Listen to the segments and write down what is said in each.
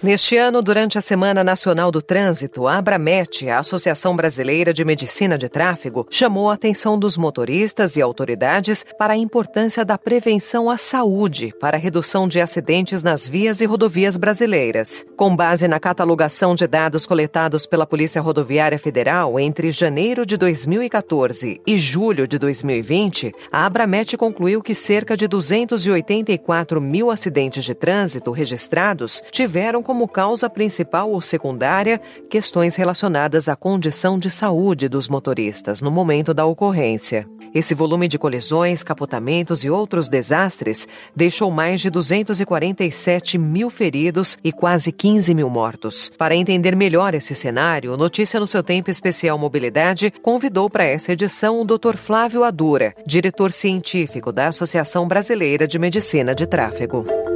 Neste ano, durante a Semana Nacional do Trânsito, a Abramet, a Associação Brasileira de Medicina de Tráfego, chamou a atenção dos motoristas e autoridades para a importância da prevenção à saúde para a redução de acidentes nas vias e rodovias brasileiras. Com base na catalogação de dados coletados pela Polícia Rodoviária Federal entre janeiro de 2014 e julho de 2020, a Abramet concluiu que cerca de 284 mil acidentes de trânsito registrados tiveram como causa principal ou secundária questões relacionadas à condição de saúde dos motoristas no momento da ocorrência. Esse volume de colisões, capotamentos e outros desastres deixou mais de 247 mil feridos e quase 15 mil mortos. Para entender melhor esse cenário, Notícia no seu Tempo Especial Mobilidade convidou para essa edição o Dr. Flávio Adura, diretor científico da Associação Brasileira de Medicina de Tráfego.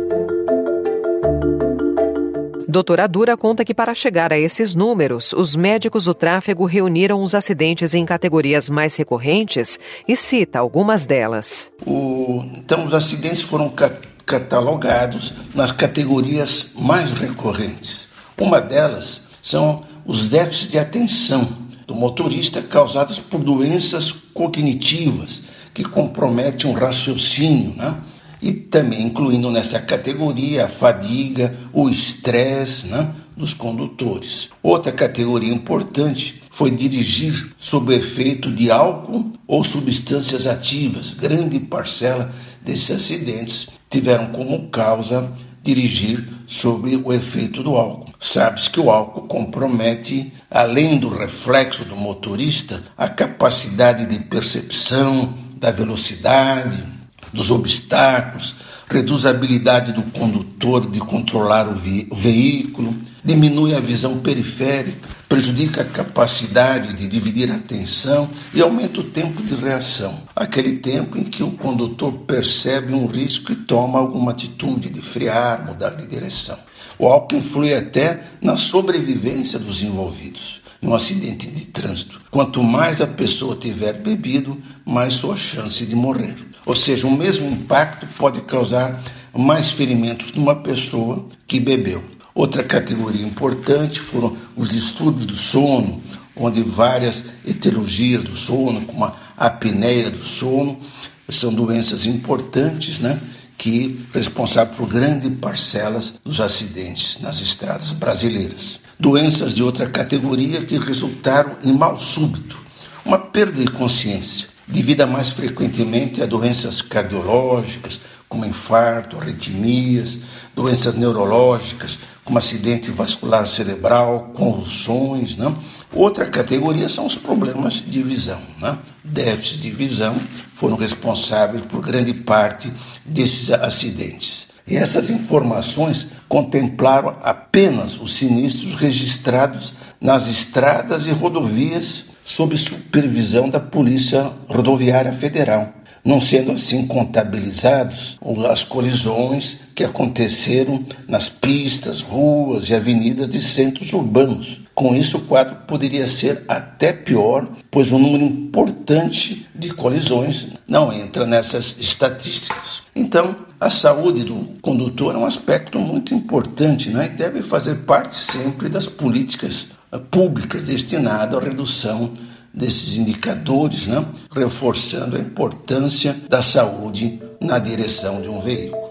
Doutora Dura conta que para chegar a esses números, os médicos do tráfego reuniram os acidentes em categorias mais recorrentes e cita algumas delas. O, então, os acidentes foram catalogados nas categorias mais recorrentes. Uma delas são os déficits de atenção do motorista causados por doenças cognitivas que comprometem o raciocínio, né? E também incluindo nessa categoria a fadiga, o estresse né, dos condutores. Outra categoria importante foi dirigir sob efeito de álcool ou substâncias ativas. Grande parcela desses acidentes tiveram como causa dirigir sob o efeito do álcool. Sabe-se que o álcool compromete, além do reflexo do motorista, a capacidade de percepção da velocidade, dos obstáculos, reduz a habilidade do condutor de controlar o, ve o veículo, diminui a visão periférica, prejudica a capacidade de dividir a atenção e aumenta o tempo de reação, aquele tempo em que o condutor percebe um risco e toma alguma atitude de frear, mudar de direção. O álcool influi até na sobrevivência dos envolvidos em um acidente de trânsito. Quanto mais a pessoa tiver bebido, mais sua chance de morrer. Ou seja, o mesmo impacto pode causar mais ferimentos numa pessoa que bebeu. Outra categoria importante foram os distúrbios do sono, onde várias etiologias do sono, como a apneia do sono, são doenças importantes, né? que responsável por grandes parcelas dos acidentes nas estradas brasileiras. Doenças de outra categoria que resultaram em mal súbito, uma perda de consciência, devido mais frequentemente a doenças cardiológicas, como infarto, arritmias, doenças neurológicas, como acidente vascular cerebral, convulsões. Né? Outra categoria são os problemas de visão. Né? Déficits de visão foram responsáveis por grande parte desses acidentes. E essas informações contemplaram apenas os sinistros registrados nas estradas e rodovias sob supervisão da Polícia Rodoviária Federal, não sendo assim contabilizados as colisões que aconteceram nas pistas, ruas e avenidas de centros urbanos. Com isso, o quadro poderia ser até pior, pois um número importante de colisões não entra nessas estatísticas. Então, a saúde do condutor é um aspecto muito importante né? e deve fazer parte sempre das políticas públicas destinadas à redução desses indicadores, né? reforçando a importância da saúde na direção de um veículo.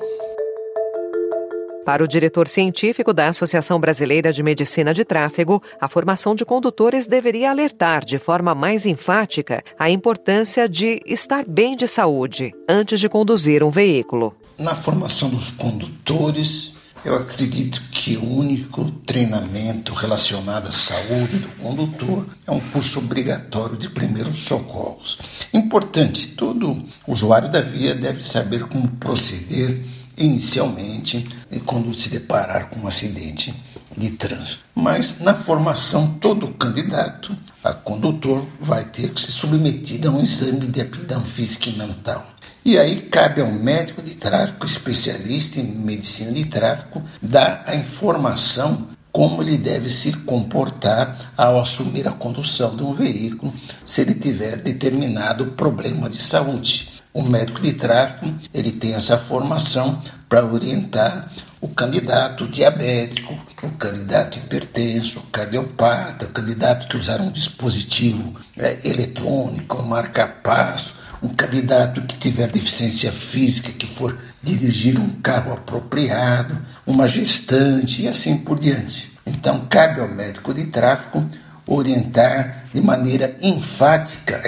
Para o diretor científico da Associação Brasileira de Medicina de Tráfego, a formação de condutores deveria alertar de forma mais enfática a importância de estar bem de saúde antes de conduzir um veículo. Na formação dos condutores, eu acredito que o único treinamento relacionado à saúde do condutor é um curso obrigatório de primeiros socorros. Importante, todo usuário da via deve saber como proceder inicialmente quando se deparar com um acidente de trânsito. Mas na formação, todo candidato a condutor vai ter que ser submetido a um exame de aptidão física e mental. E aí cabe ao médico de tráfego, especialista em medicina de tráfego, dar a informação como ele deve se comportar ao assumir a condução de um veículo se ele tiver determinado problema de saúde. O médico de tráfego ele tem essa formação para orientar o candidato diabético, o candidato hipertenso, o cardiopata, o candidato que usar um dispositivo é, eletrônico, um marca-passo, um candidato que tiver deficiência física, que for dirigir um carro apropriado, uma gestante e assim por diante. Então, cabe ao médico de tráfego orientar de maneira enfática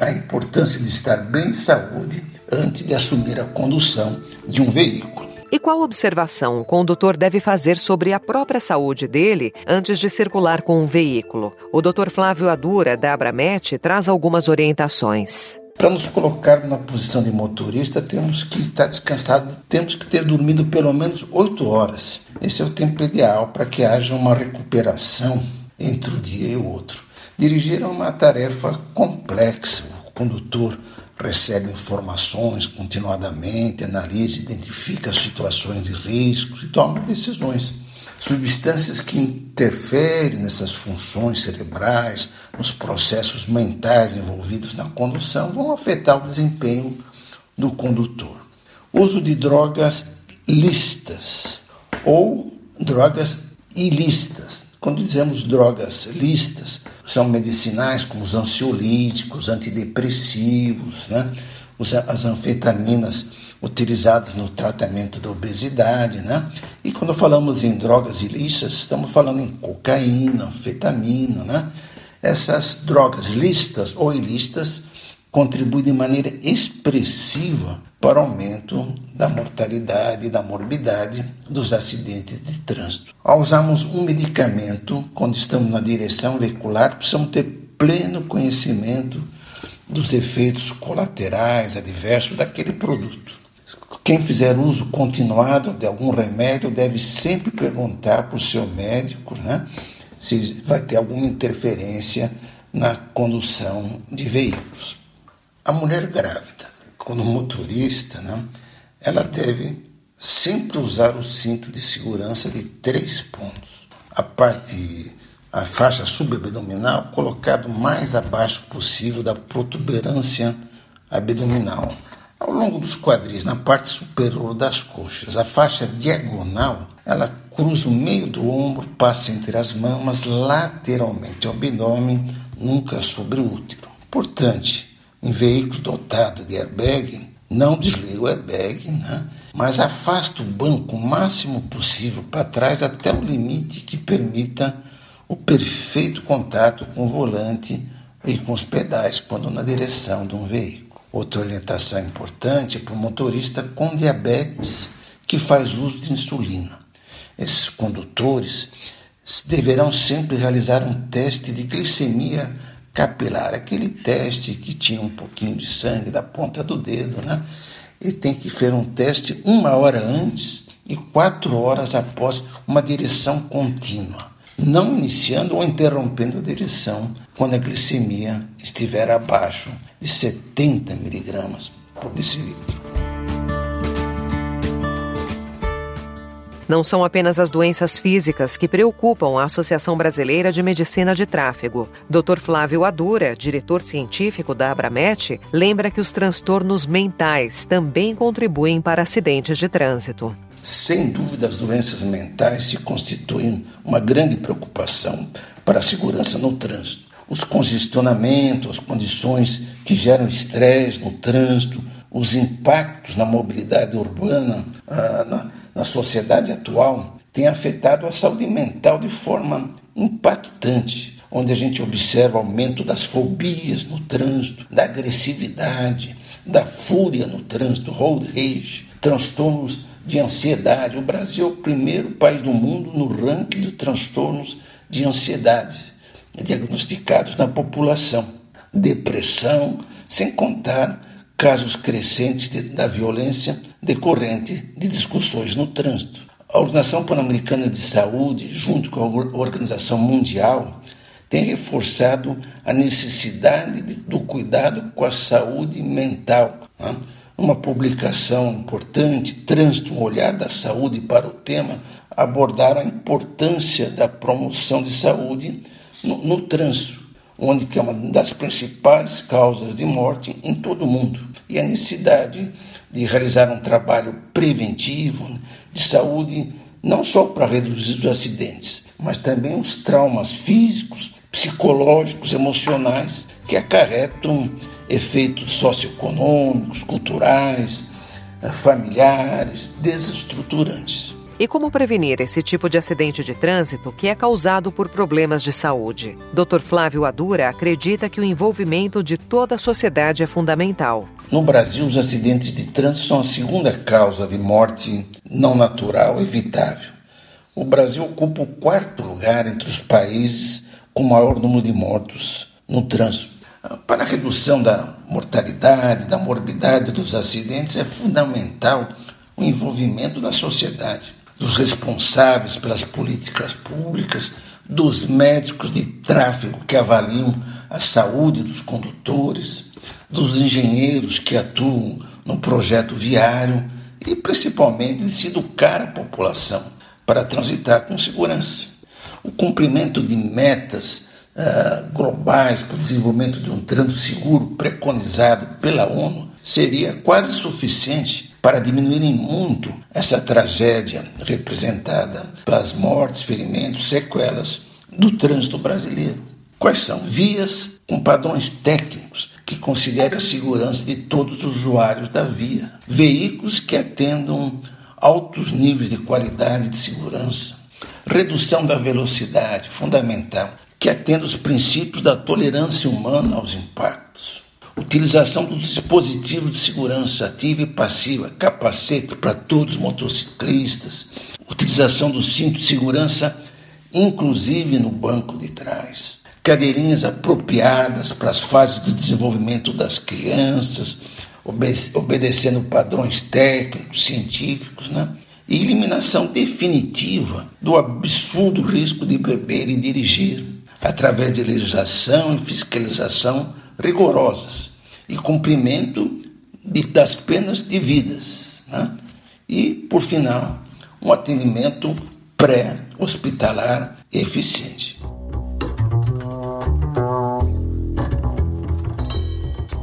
a importância de estar bem de saúde antes de assumir a condução de um veículo. E qual observação o condutor deve fazer sobre a própria saúde dele antes de circular com um veículo? O Dr. Flávio Adura, da Abramet, traz algumas orientações. Para nos colocar na posição de motorista, temos que estar descansado, temos que ter dormido pelo menos 8 horas. Esse é o tempo ideal para que haja uma recuperação entre o dia e o outro. Dirigir é uma tarefa complexa. O condutor recebe informações continuadamente, analisa, identifica situações de riscos e toma decisões. Substâncias que interferem nessas funções cerebrais, nos processos mentais envolvidos na condução, vão afetar o desempenho do condutor. Uso de drogas listas ou drogas ilícitas quando dizemos drogas listas, são medicinais como os ansiolíticos, antidepressivos, né? as anfetaminas utilizadas no tratamento da obesidade, né? E quando falamos em drogas ilícitas, estamos falando em cocaína, anfetamina, né? Essas drogas listas ou ilícitas contribui de maneira expressiva para o aumento da mortalidade e da morbidade dos acidentes de trânsito. Ao usarmos um medicamento quando estamos na direção veicular, precisamos ter pleno conhecimento dos efeitos colaterais adversos daquele produto. Quem fizer uso continuado de algum remédio deve sempre perguntar para o seu médico né, se vai ter alguma interferência na condução de veículos. A mulher grávida, quando motorista, né, ela deve sempre usar o cinto de segurança de três pontos. A parte, a faixa subabdominal colocado mais abaixo possível da protuberância abdominal, ao longo dos quadris, na parte superior das coxas. A faixa diagonal, ela cruza o meio do ombro, passa entre as mamas lateralmente ao abdômen, nunca sobre o útero. Portanto, em veículos dotados de airbag, não desliga o airbag, né? mas afasta o banco o máximo possível para trás até o limite que permita o perfeito contato com o volante e com os pedais quando na direção de um veículo. Outra orientação importante é para o motorista com diabetes que faz uso de insulina. Esses condutores deverão sempre realizar um teste de glicemia capilar, aquele teste que tinha um pouquinho de sangue da ponta do dedo, né? Ele tem que fazer um teste uma hora antes e quatro horas após uma direção contínua, não iniciando ou interrompendo a direção quando a glicemia estiver abaixo de 70 miligramas por decilitro. Não são apenas as doenças físicas que preocupam a Associação Brasileira de Medicina de Tráfego. Dr. Flávio Adura, diretor científico da Abramet, lembra que os transtornos mentais também contribuem para acidentes de trânsito. Sem dúvida, as doenças mentais se constituem uma grande preocupação para a segurança no trânsito. Os congestionamentos, as condições que geram estresse no trânsito, os impactos na mobilidade urbana, ah, na, na sociedade atual tem afetado a saúde mental de forma impactante, onde a gente observa aumento das fobias no trânsito, da agressividade, da fúria no trânsito, road rage, transtornos de ansiedade. O Brasil é o primeiro país do mundo no ranking de transtornos de ansiedade diagnosticados na população. Depressão, sem contar casos crescentes de, da violência decorrente de discussões no trânsito. A Organização Pan-Americana de Saúde, junto com a Organização Mundial, tem reforçado a necessidade do cuidado com a saúde mental. Né? Uma publicação importante, Trânsito, um olhar da saúde para o tema, abordaram a importância da promoção de saúde no, no trânsito, onde que é uma das principais causas de morte em todo o mundo, e a necessidade de realizar um trabalho preventivo de saúde, não só para reduzir os acidentes, mas também os traumas físicos, psicológicos, emocionais que acarretam efeitos socioeconômicos, culturais, familiares, desestruturantes. E como prevenir esse tipo de acidente de trânsito que é causado por problemas de saúde? Dr. Flávio Adura acredita que o envolvimento de toda a sociedade é fundamental. No Brasil, os acidentes de trânsito são a segunda causa de morte não natural evitável. O Brasil ocupa o quarto lugar entre os países com maior número de mortos no trânsito. Para a redução da mortalidade, da morbidade dos acidentes, é fundamental o envolvimento da sociedade, dos responsáveis pelas políticas públicas, dos médicos de tráfego que avaliam a saúde dos condutores, dos engenheiros que atuam no projeto viário e principalmente de se educar a população para transitar com segurança. O cumprimento de metas uh, globais para o desenvolvimento de um trânsito seguro preconizado pela ONU seria quase suficiente para diminuir muito essa tragédia representada pelas mortes, ferimentos, sequelas do trânsito brasileiro. Quais são? Vias com padrões técnicos que considerem a segurança de todos os usuários da via. Veículos que atendam altos níveis de qualidade de segurança. Redução da velocidade, fundamental, que atenda os princípios da tolerância humana aos impactos. Utilização dos dispositivos de segurança ativa e passiva, capacete para todos os motociclistas. Utilização do cinto de segurança, inclusive no banco de trás. Cadeirinhas apropriadas para as fases de desenvolvimento das crianças, obedecendo padrões técnicos, científicos, né? e eliminação definitiva do absurdo risco de beber e dirigir, através de legislação e fiscalização rigorosas e cumprimento de, das penas devidas. Né? E, por final, um atendimento pré-hospitalar eficiente.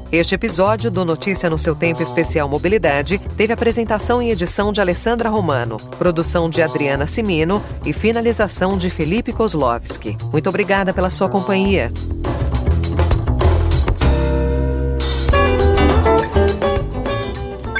Este episódio do Notícia no seu Tempo Especial Mobilidade teve apresentação e edição de Alessandra Romano, produção de Adriana Simino e finalização de Felipe Kozlovski. Muito obrigada pela sua companhia.